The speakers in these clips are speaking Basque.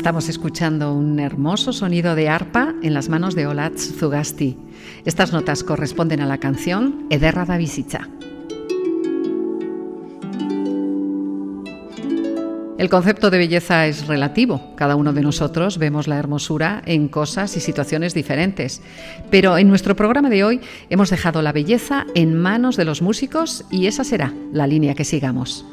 Estamos escuchando un hermoso sonido de arpa en las manos de Olatz Zugasti. Estas notas corresponden a la canción Ederra da Bizitza. El concepto de belleza es relativo. Cada uno de nosotros vemos la hermosura en cosas y situaciones diferentes. Pero en nuestro programa de hoy hemos dejado la belleza en manos de los músicos y esa será la línea que sigamos.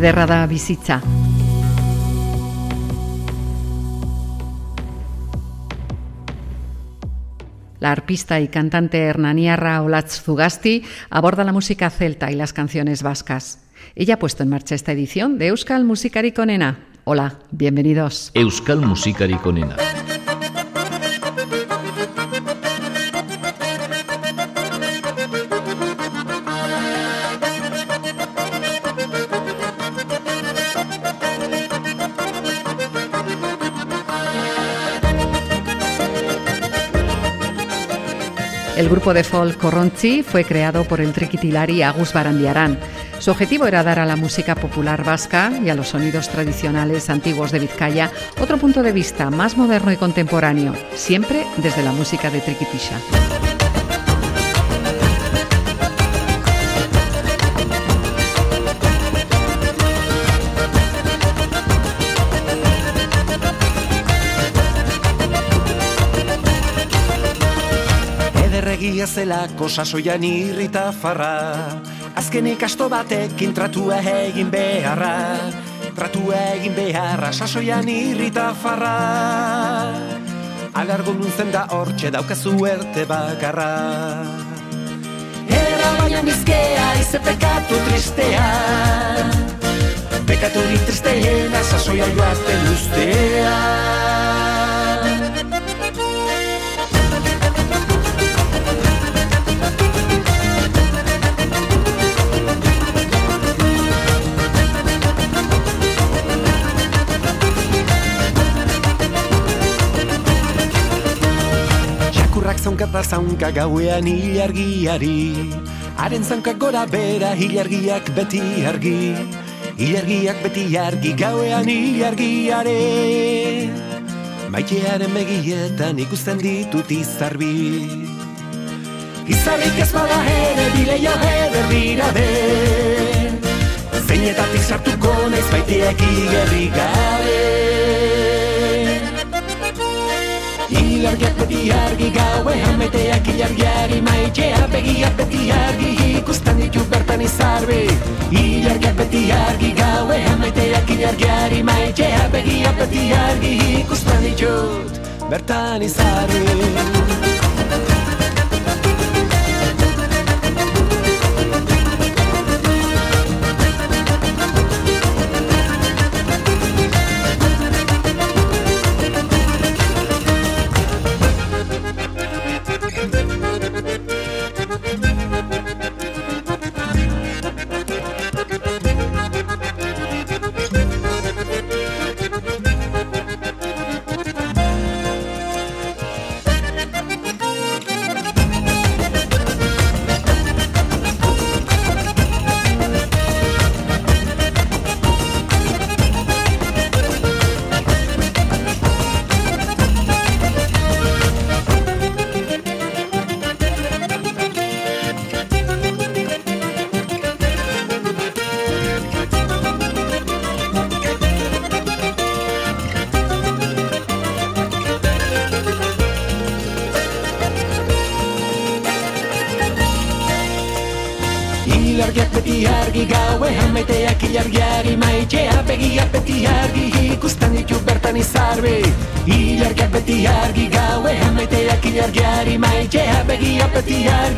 Ederra da bizitza. La arpista y cantante hernaniarra Olatz Zugasti aborda la música celta y las canciones vascas. Ella ha puesto en marcha esta edición de Euskal Musikari Konena. Hola, bienvenidos. Euskal Musikari Konena. Grupo de folk Corronchi fue creado por el triquitilari Agus Barandiarán. Su objetivo era dar a la música popular vasca y a los sonidos tradicionales antiguos de Vizcaya otro punto de vista más moderno y contemporáneo, siempre desde la música de Triquitisha. Egia zelako sasoian irrita farra. Azkenik asto batek intratu egin beharra. Tratu egin beharra sasoian irrita farra. Alargo nuntzen da hortxe daukazu erte bakarra. Era baina bizkea ize pekatu tristea. Pekatu tristeena sasoia joaten ustea zaunka eta zaunka gauean hilargiari Haren zaunka gora bera hilargiak beti argi. Hilargiak beti argi gauean hilargiare Maitearen begietan ikusten ditut izarbi Izarrik ez bada ere bileio eder dira den Zeinetatik sartuko naiz baitiek igerri gabe Ilargiak beti argi gaue Hameteak ilargiari maitxea Begiak beti argi ikusten ditu bertan izarbe Ilargiak beti argi gaue Hameteak ilargiari maitxea Begiak beti argi ikusten ditut bertan izarbe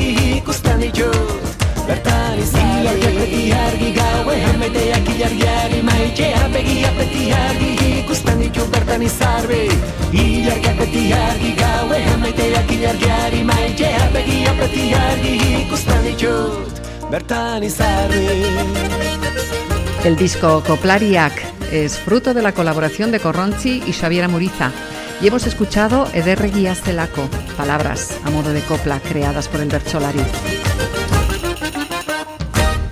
beti argi ikusten ditu bertan izarbe Ilargiak beti argi gaue hameteak ilargiari maitea begia beti argi ikusten ditu bertan izarbe Ilargiak beti argi gaue hameteak ilargiari maitea begia beti argi ikusten ditu bertan izarbe El disco Coplariac es fruto de la colaboración de Corronchi y Xaviera Muriza y hemos escuchado Ederregui Celaco, palabras a modo de copla creadas por el Bercholari.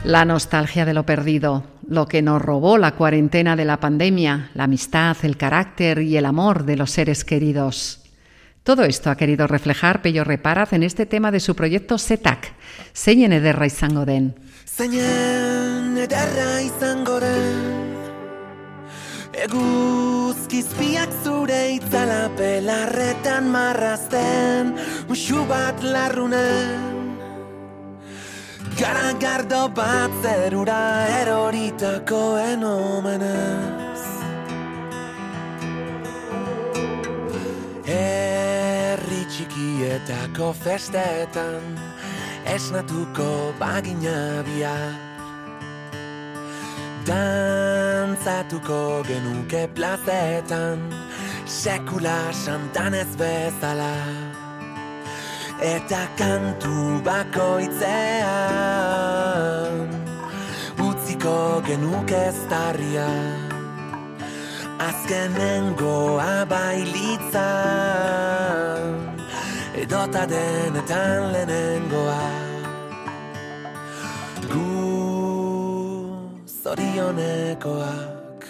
La nostalgia de lo perdido, lo que nos robó la cuarentena de la pandemia, la amistad, el carácter y el amor de los seres queridos. Todo esto ha querido reflejar Pello Reparaz en este tema de su proyecto SETAC, Señen Ederra izango Eguzkizpiak zure itzala pelarretan marrazten Muxu bat larrunen. Garagardo bat zerura eroritako enomenez. Herri txikietako festetan esnatuko bagina bia Dantzatuko genuke plazetan Sekula santan ez bezala. Eta kantu bakoitzean Utziko genuke ez darria Azkenengoa bailitzan edota denetan lehenengoa. Gu zorionekoak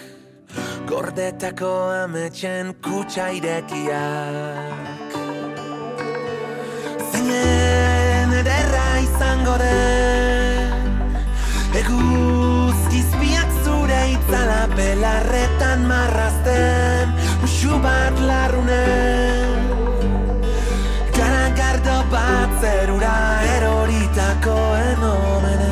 Gordetako ametxen kutsa irekiak Zinen ederra izango den Eguzkizpiak zure itzala pelarretan marrazten Musu bat larrunen. Bat zerura eroritako enomenez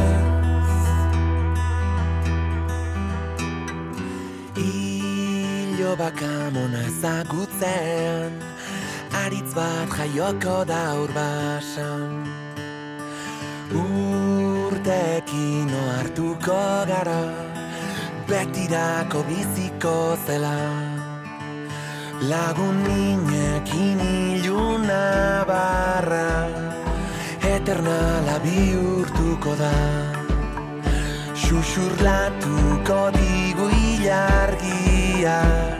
Ilo bakamona ezagutzean Aritz bat jaioko da urbasan Urtekin oartuko gara Betirako biziko zela. Lagun ninekin iluna barra Eternala bihurtuko da. Xuxurlatuko digu ilargiak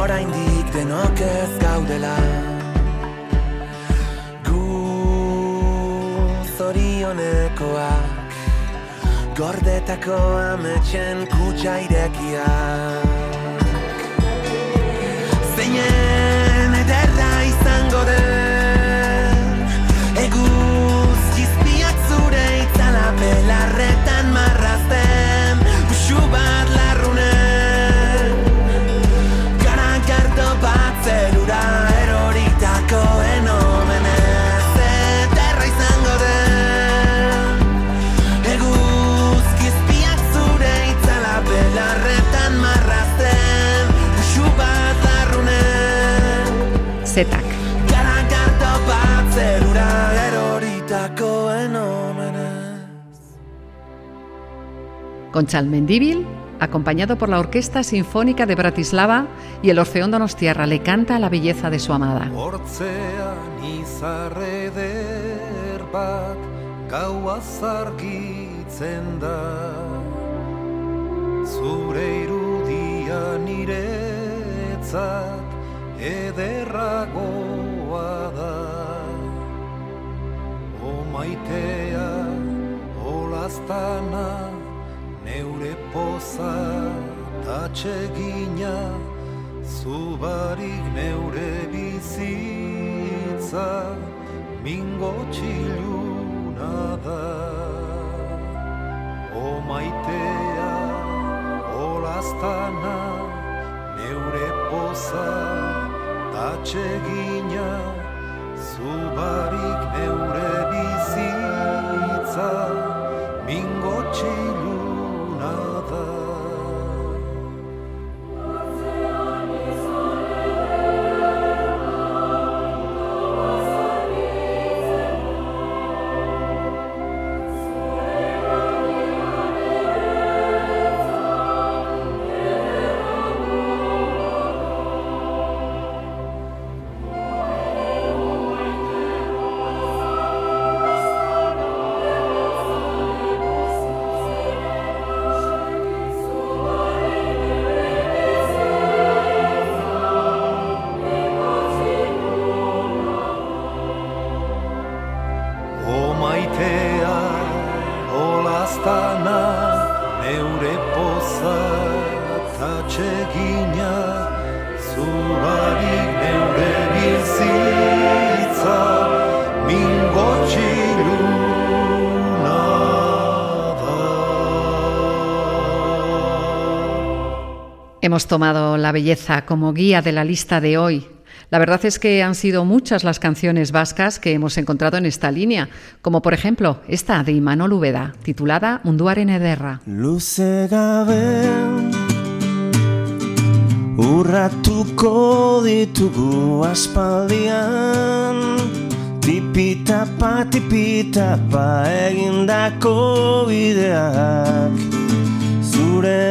Oraindik denok ez gaudela. Zorionekoak Gordetako ametxen kutsa irekiak Zeinen ederra izango den Eguz jizpiak zure itzala belarretan marrazten Usu Conchal Mendíbil, acompañado por la Orquesta Sinfónica de Bratislava y el Orfeón Donostiarra, le canta la belleza de su amada. Maitea, neure poza tatxegina Zubarik neure bizitza mingo txiluna da. O maitea, olaztana, neure poza tatxegina Zubarik neure bizitza olaztana, neure poza tatxegina, zubarik neure bizitza, mingo txiluna da. Hemos tomado la belleza como guía de la lista de hoy. La verdad es que han sido muchas las canciones vascas que hemos encontrado en esta línea, como por ejemplo esta de Imanol Ubeda, titulada Munduaren ederra.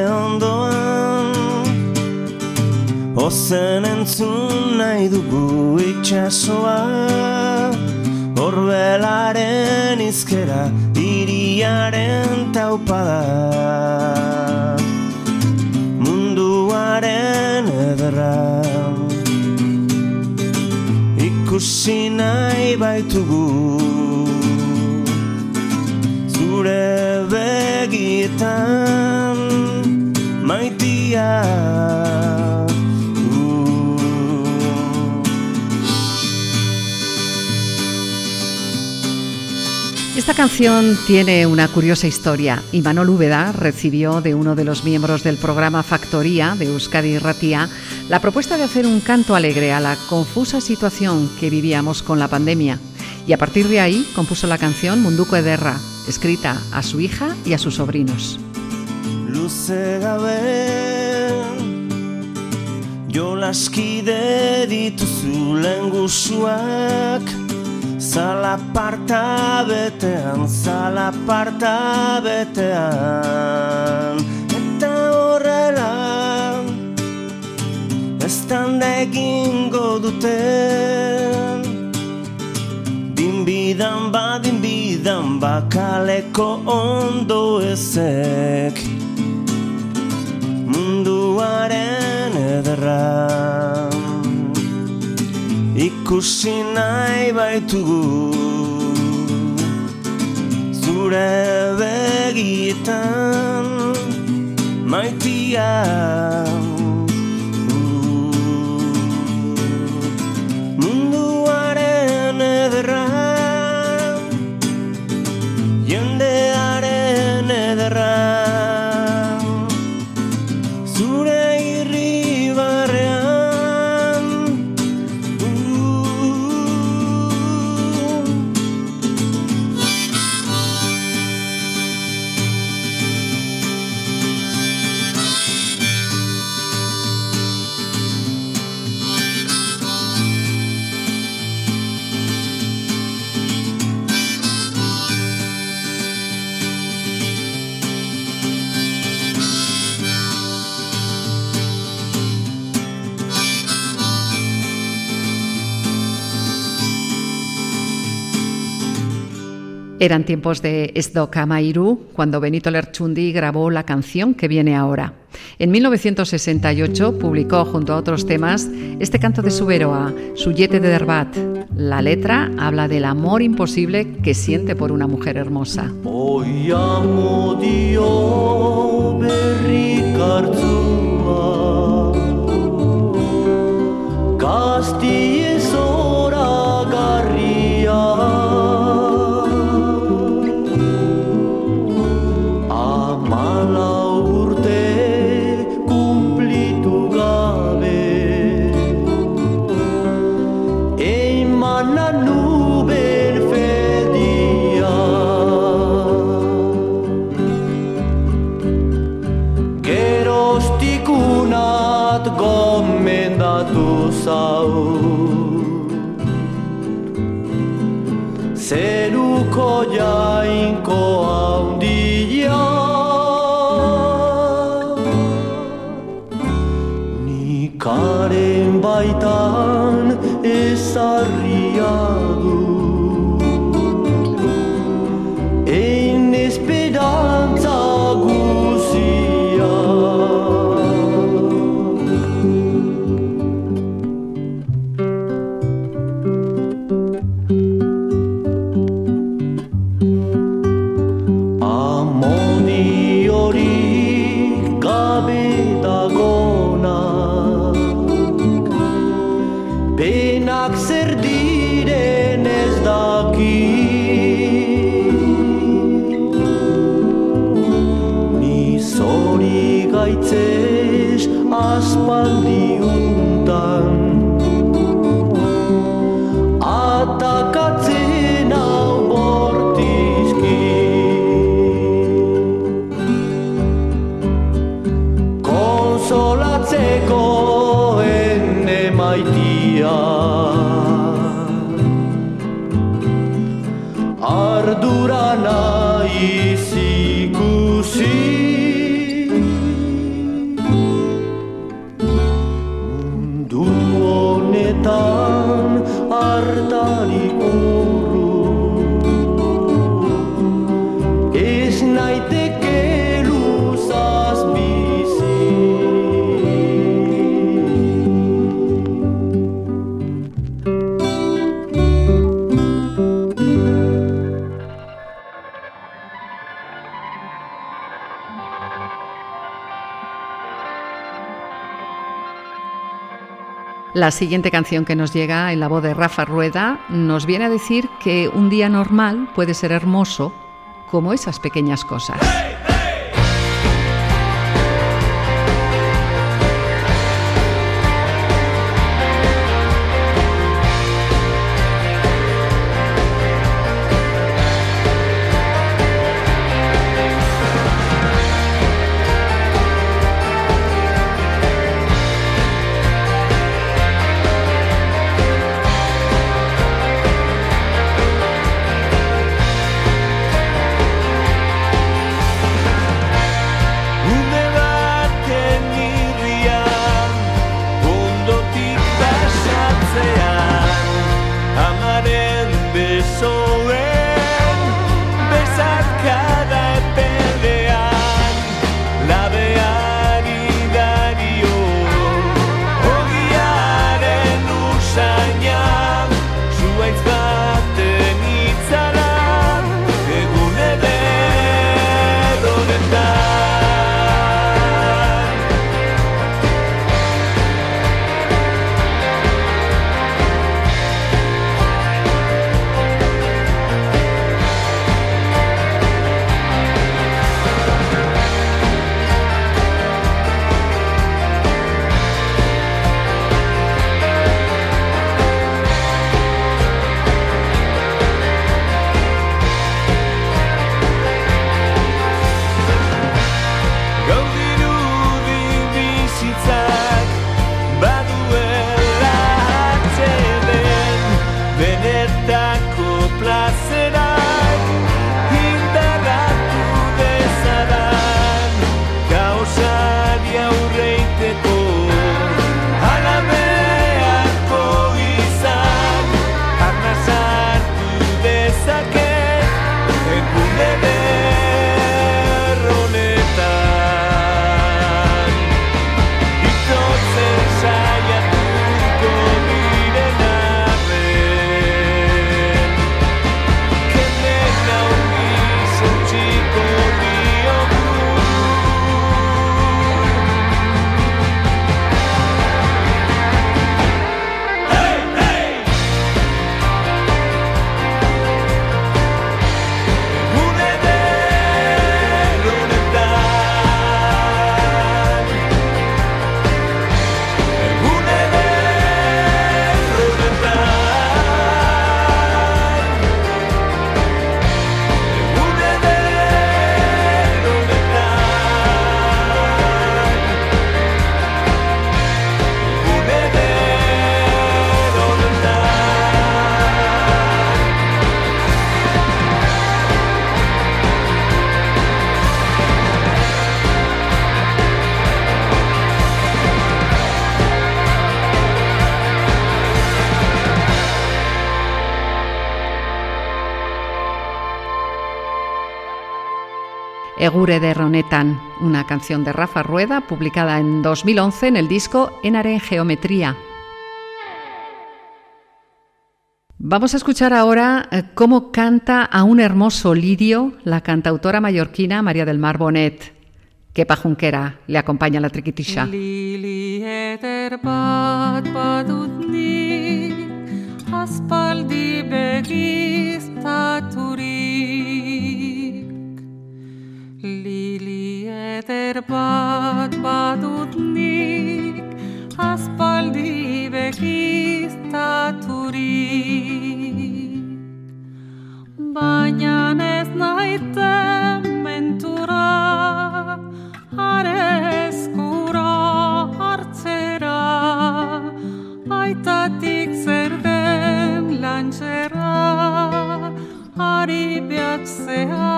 Ondoan Ozen entzun nahi dugu itxasoa Horbelaren izkera iriaren taupada. Munduaren ederra. Ikusi nahi baitugu. Zure begietan maitia Esta canción tiene una curiosa historia. Imanol Úbeda recibió de uno de los miembros del programa Factoría de Euskadi Ratia la propuesta de hacer un canto alegre a la confusa situación que vivíamos con la pandemia. Y a partir de ahí compuso la canción Munduko Ederra, escrita a su hija y a sus sobrinos. Zalaparta betean, zalaparta betean Eta horrela Estanda egingo duten Dinbidan ba, dinbidan ba Kaleko ondo ezek. Munduaren ederra Ikusi nahi baitugu zure begietan maitia Eran tiempos de Kamairu cuando Benito Lerchundi grabó la canción que viene ahora. En 1968 publicó junto a otros temas este canto de Suberoa, Suyete de Derbat. La letra habla del amor imposible que siente por una mujer hermosa. Zeruko jainko handia Nikaren baitan ezarria La siguiente canción que nos llega en la voz de Rafa Rueda nos viene a decir que un día normal puede ser hermoso como esas pequeñas cosas. Egure de Ronetan, una canción de Rafa Rueda publicada en 2011 en el disco Enare en Geometría. Vamos a escuchar ahora eh, cómo canta a un hermoso lirio la cantautora mallorquina María del Mar Bonet. Que pajunquera le acompaña la triquitisha. Eder bat badutnik aspaldi begiztaturik baina ez naite mentura are eskura hartzera aitatik zer den lantxera ari behatzea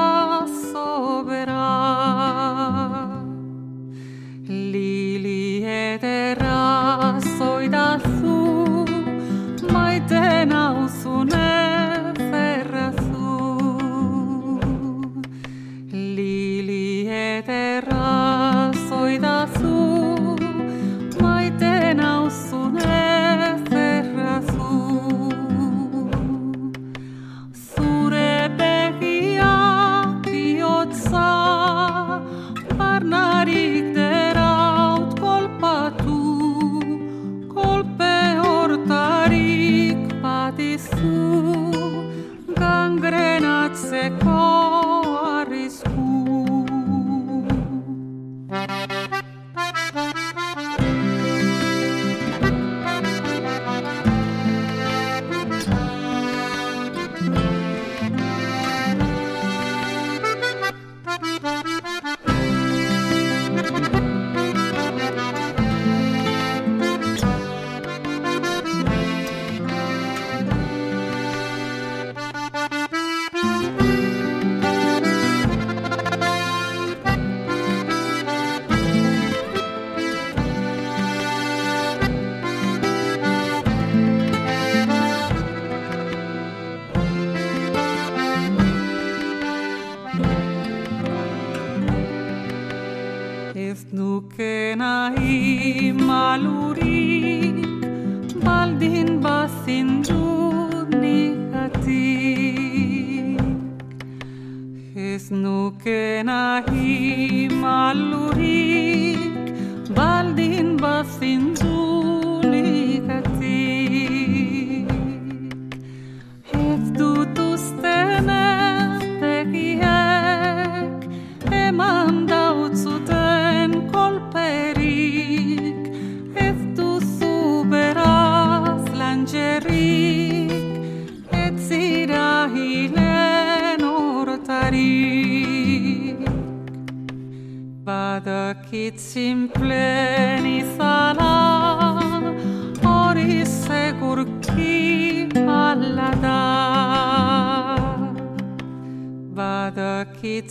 sobera zoidazu maiten ferrazu lili eterra zoidazu ferrazu zure begia bihotza barnari Badakit ke simple hori segurki hala da Ba da ke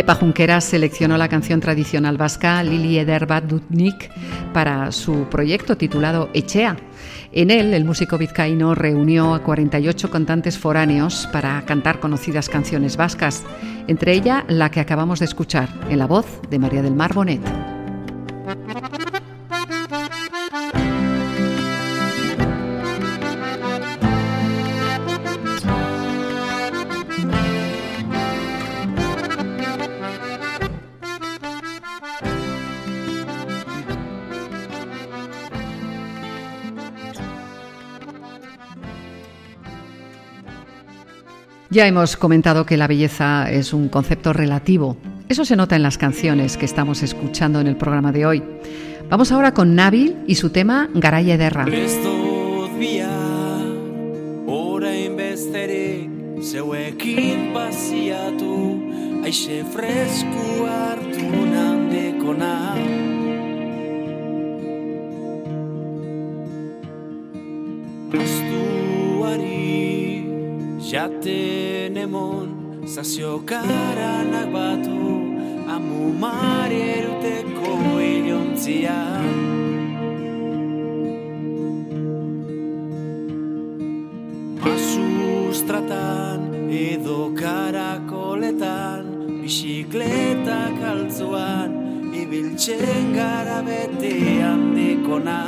Kepa Junqueras seleccionó la canción tradicional vasca Lili Ederbat Dutnik para su proyecto titulado Echea. En él, el músico vizcaíno reunió a 48 cantantes foráneos para cantar conocidas canciones vascas, entre ella la que acabamos de escuchar, en la voz de María del Mar Bonet. Ya hemos comentado que la belleza es un concepto relativo. Eso se nota en las canciones que estamos escuchando en el programa de hoy. Vamos ahora con Nabil y su tema Garay Ederra. Jaten emon Zazio karanak batu Amu mare eruteko ilontzia Masustratan edo karakoletan Bizikletak altzuan Ibiltzen gara bete handikona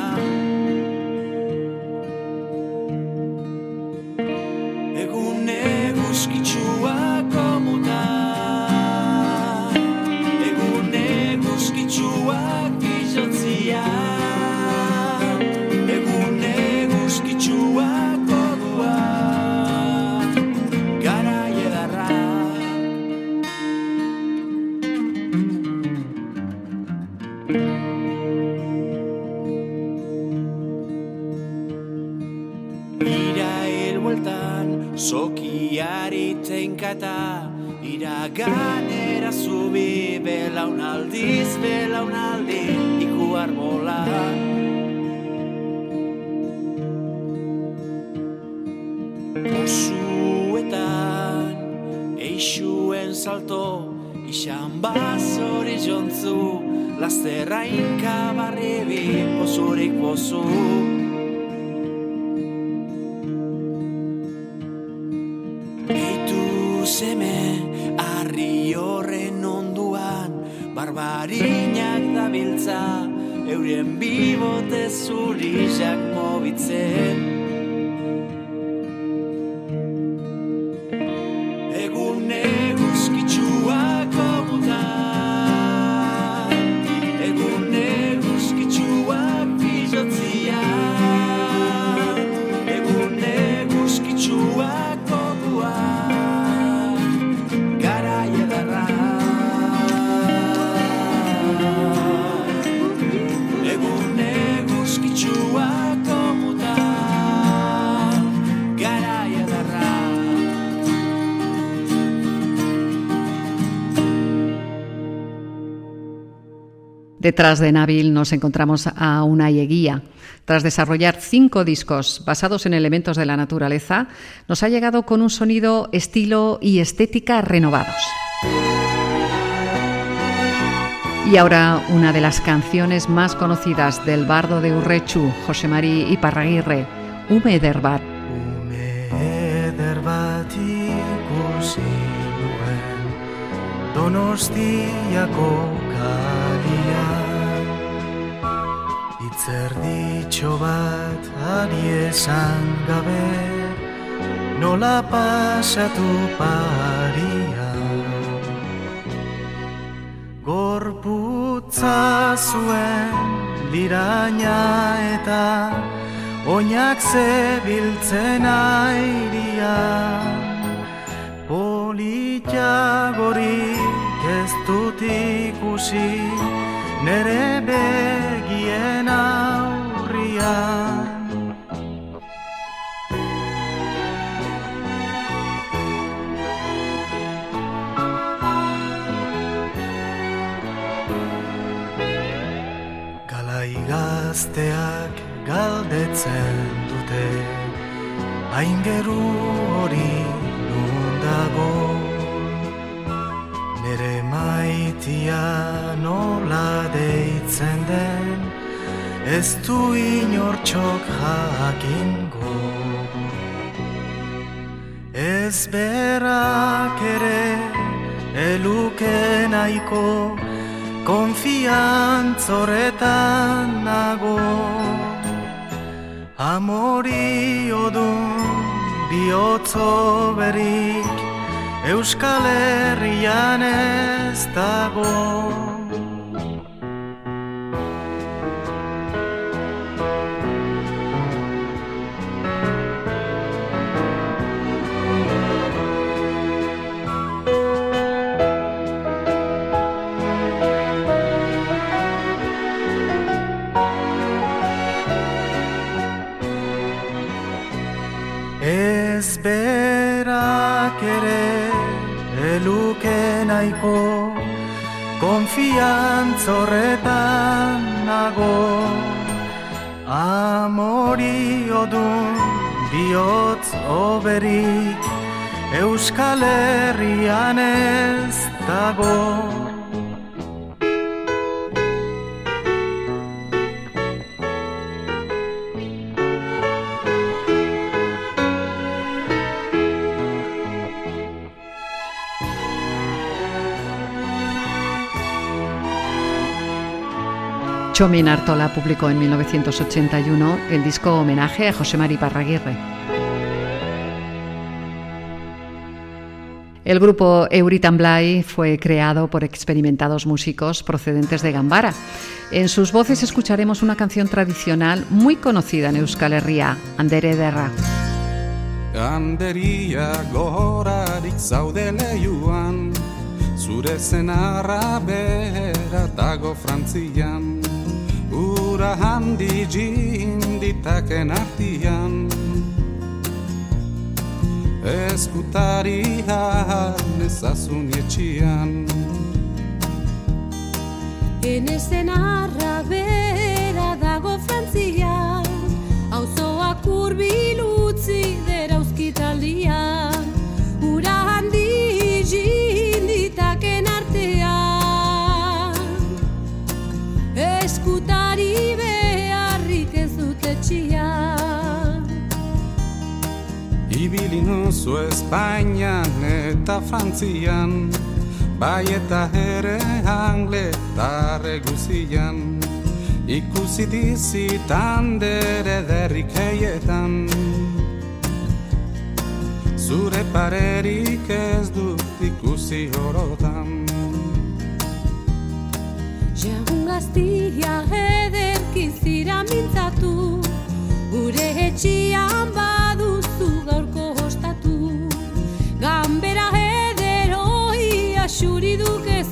and vida. Detrás de Nabil nos encontramos a una Eguía. Tras desarrollar cinco discos basados en elementos de la naturaleza, nos ha llegado con un sonido, estilo y estética renovados. Y ahora una de las canciones más conocidas del bardo de Urrechu, José María Iparraguirre, Ume Derbat. Ume eder bat ari esan gabe Nola pasatu parian Gorputza zuen liraina eta Oinak zebiltzen airia. Politiagorik ez dut ikusi Nere begien aurrian. Galai gazteak galdetzen dute Aingeru hori nun maitia nola deitzen den Ez du inortxok jakingo Ez berak ere eluke nahiko Konfiantzoretan nago. Amori odun bihotzo berik Euskal Herrian ez dago nahiko Konfiantz horretan nago. Amori odun bihotz oberik Euskal Herrian ez dago Chomin Artola publicó en 1981 el disco homenaje a José Mari Parraguirre. El grupo Euritamblay fue creado por experimentados músicos procedentes de Gambara. En sus voces escucharemos una canción tradicional muy conocida en Euskal Herria, Andere Derra. Ura handi jinditaken artian Eskutaria nezazun etxian. Enezen arra dago frantzian. Auzoak urbilutzi Ibili nuzu Espainian eta Frantzian Bai eta ere angletarre guzian Ikusi dizitan dere derrik heietan Zure parerik ez dut ikusi horotan Jaun gaztia ederki zira mintzatu Gure etxian baduzu gaurko ostatu Gambera ederoi asuri dukezu Geroiekin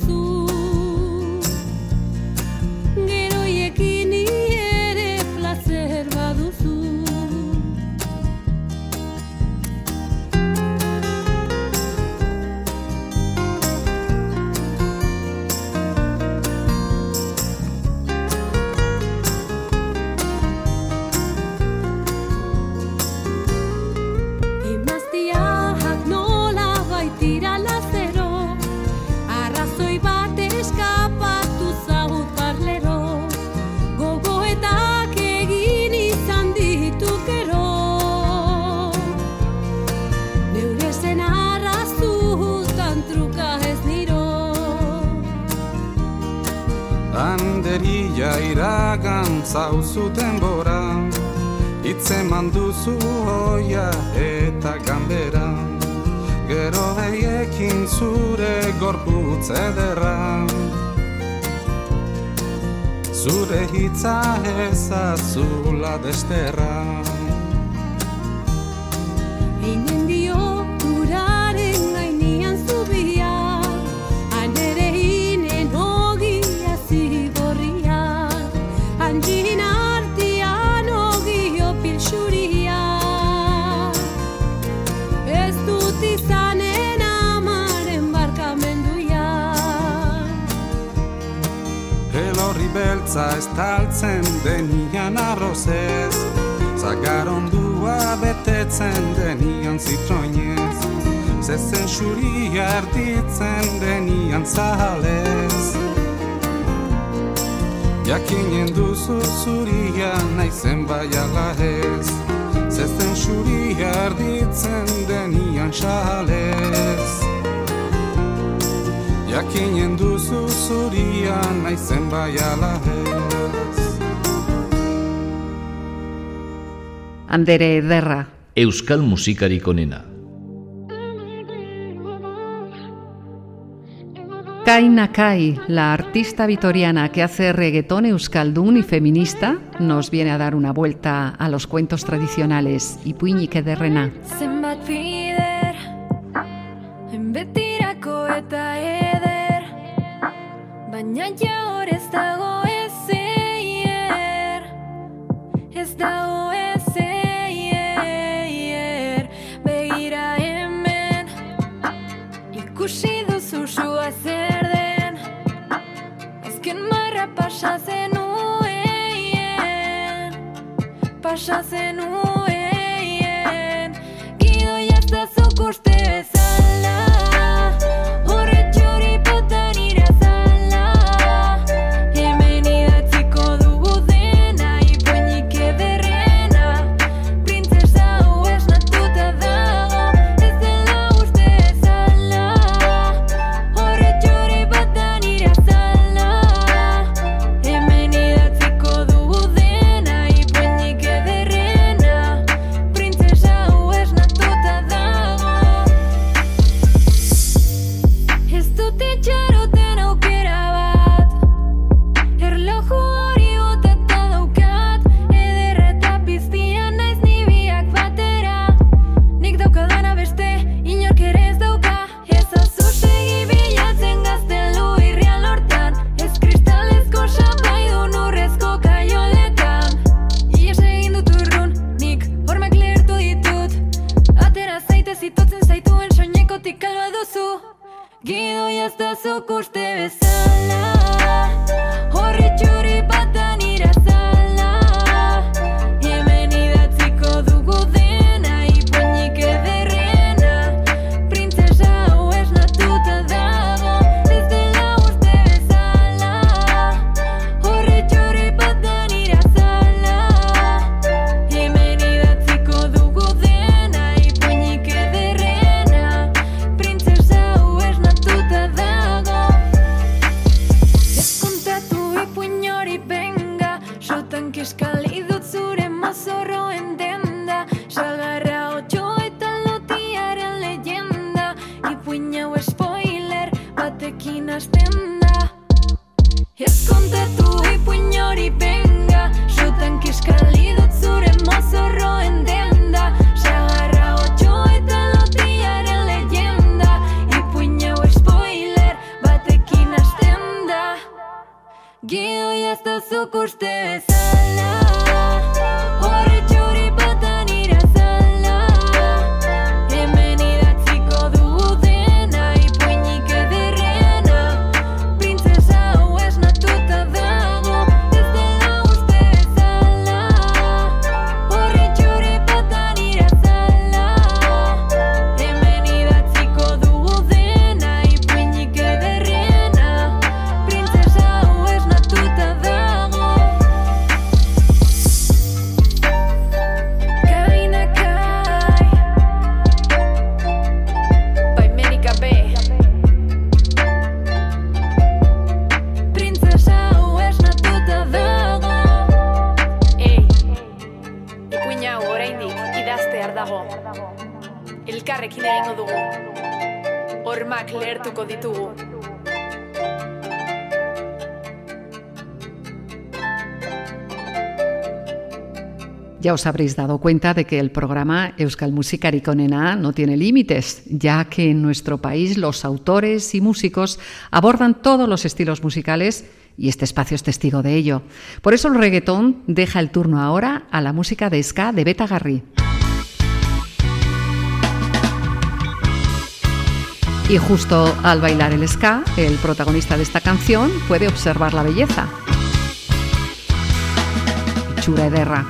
this thing. Denian zitroinez Zezen xuria erditzen denian zahalez Jakinen duzu zuria naizen bai ala ez Zezen xuria erditzen denian xahalez Jakinen duzu zuria naizen bai ala ez. Andere Derra. Euskal musikarik onena. Kai Nakai, la artista vitoriana que hace reggaetón euskaldun y feminista, nos viene a dar una vuelta a los cuentos tradicionales eta eder, baina jaur pasa zenuen Pasa zenuen Gidoia ez da zukurte custe os habréis dado cuenta de que el programa Euskal Musikarik Onena no tiene límites, ya que en nuestro país los autores y músicos abordan todos los estilos musicales y este espacio es testigo de ello. Por eso el reggaetón deja el turno ahora a la música de ska de Beta Garri. Y justo al bailar el ska, el protagonista de esta canción puede observar la belleza. Chura Ederra.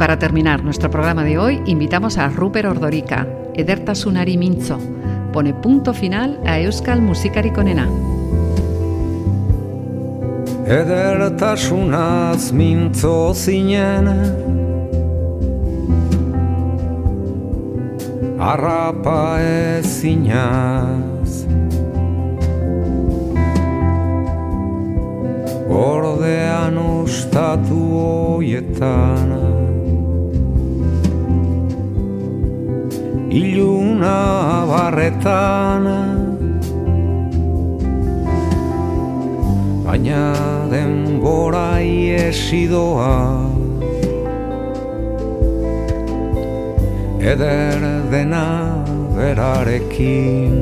Para terminar nuestro programa de hoy, invitamos a Rupert Ordorica, Edertasunari Mintzo. Pone punto final a Euskal Musikarik onena. Edertasunaz mintzo zinen Arrapa ezinaz Ordean ustatu hoietan Iluna barretan. Baina denbora iesidoa Eder dena berarekin.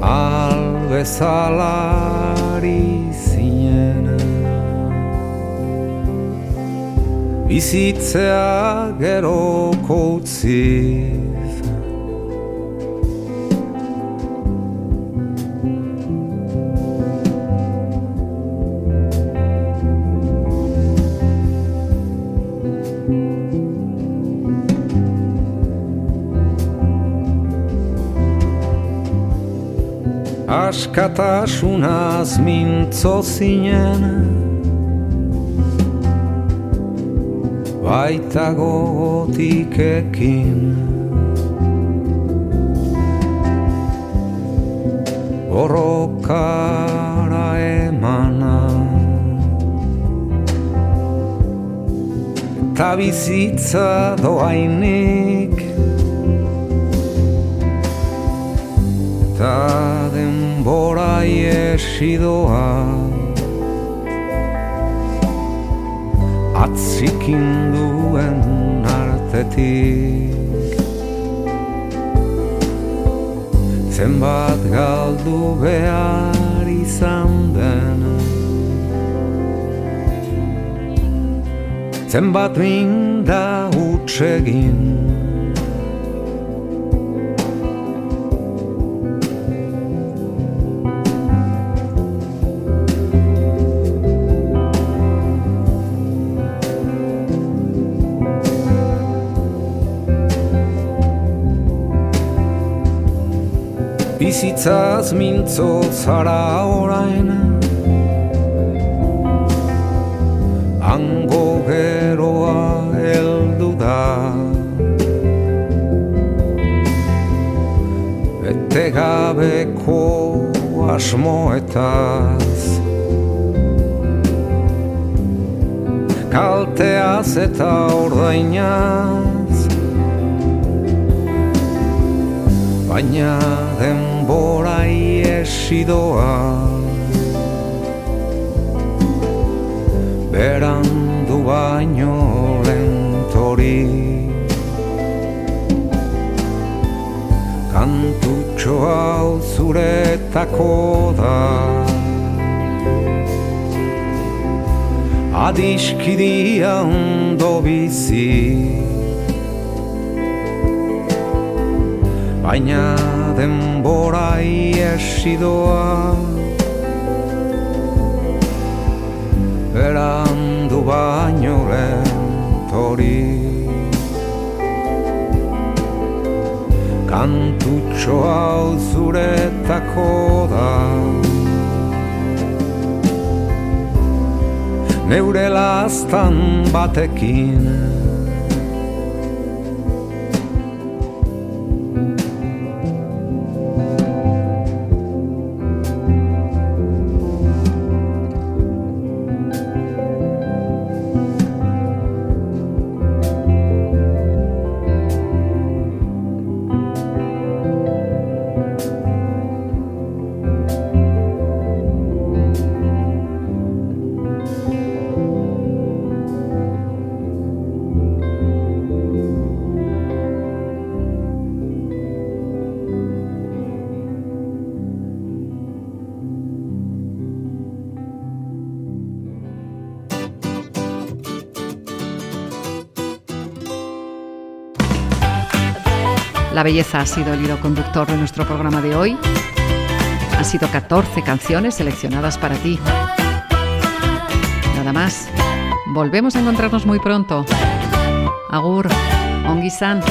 Albezalari Bizitzea geroko utziz Askatasunaz mintzo zinen Baita gogotik ekin Borrokara emana. Ta bizitza doainik Ta denbora iesidoa Atzikin duen artetik. Zenbat galdu behar izan den. Zenbat minda utsegin Bizitzaz mintzo zara orain. Hango geroa heldu da. Bete gabeko asmoetaz. Kalteaz eta ordainaz. Baina denbora iesidoa Berandu baino lentori. Kantutxo hau zuretako da. Adiskidia ondo bizi. Baina denbora iesidoa Berandu baino lentori Kantutxo hau zuretako da. Neure lastan batekin La belleza ha sido el hilo conductor de nuestro programa de hoy. Han sido 14 canciones seleccionadas para ti. Nada más. Volvemos a encontrarnos muy pronto. Agur, ongi san.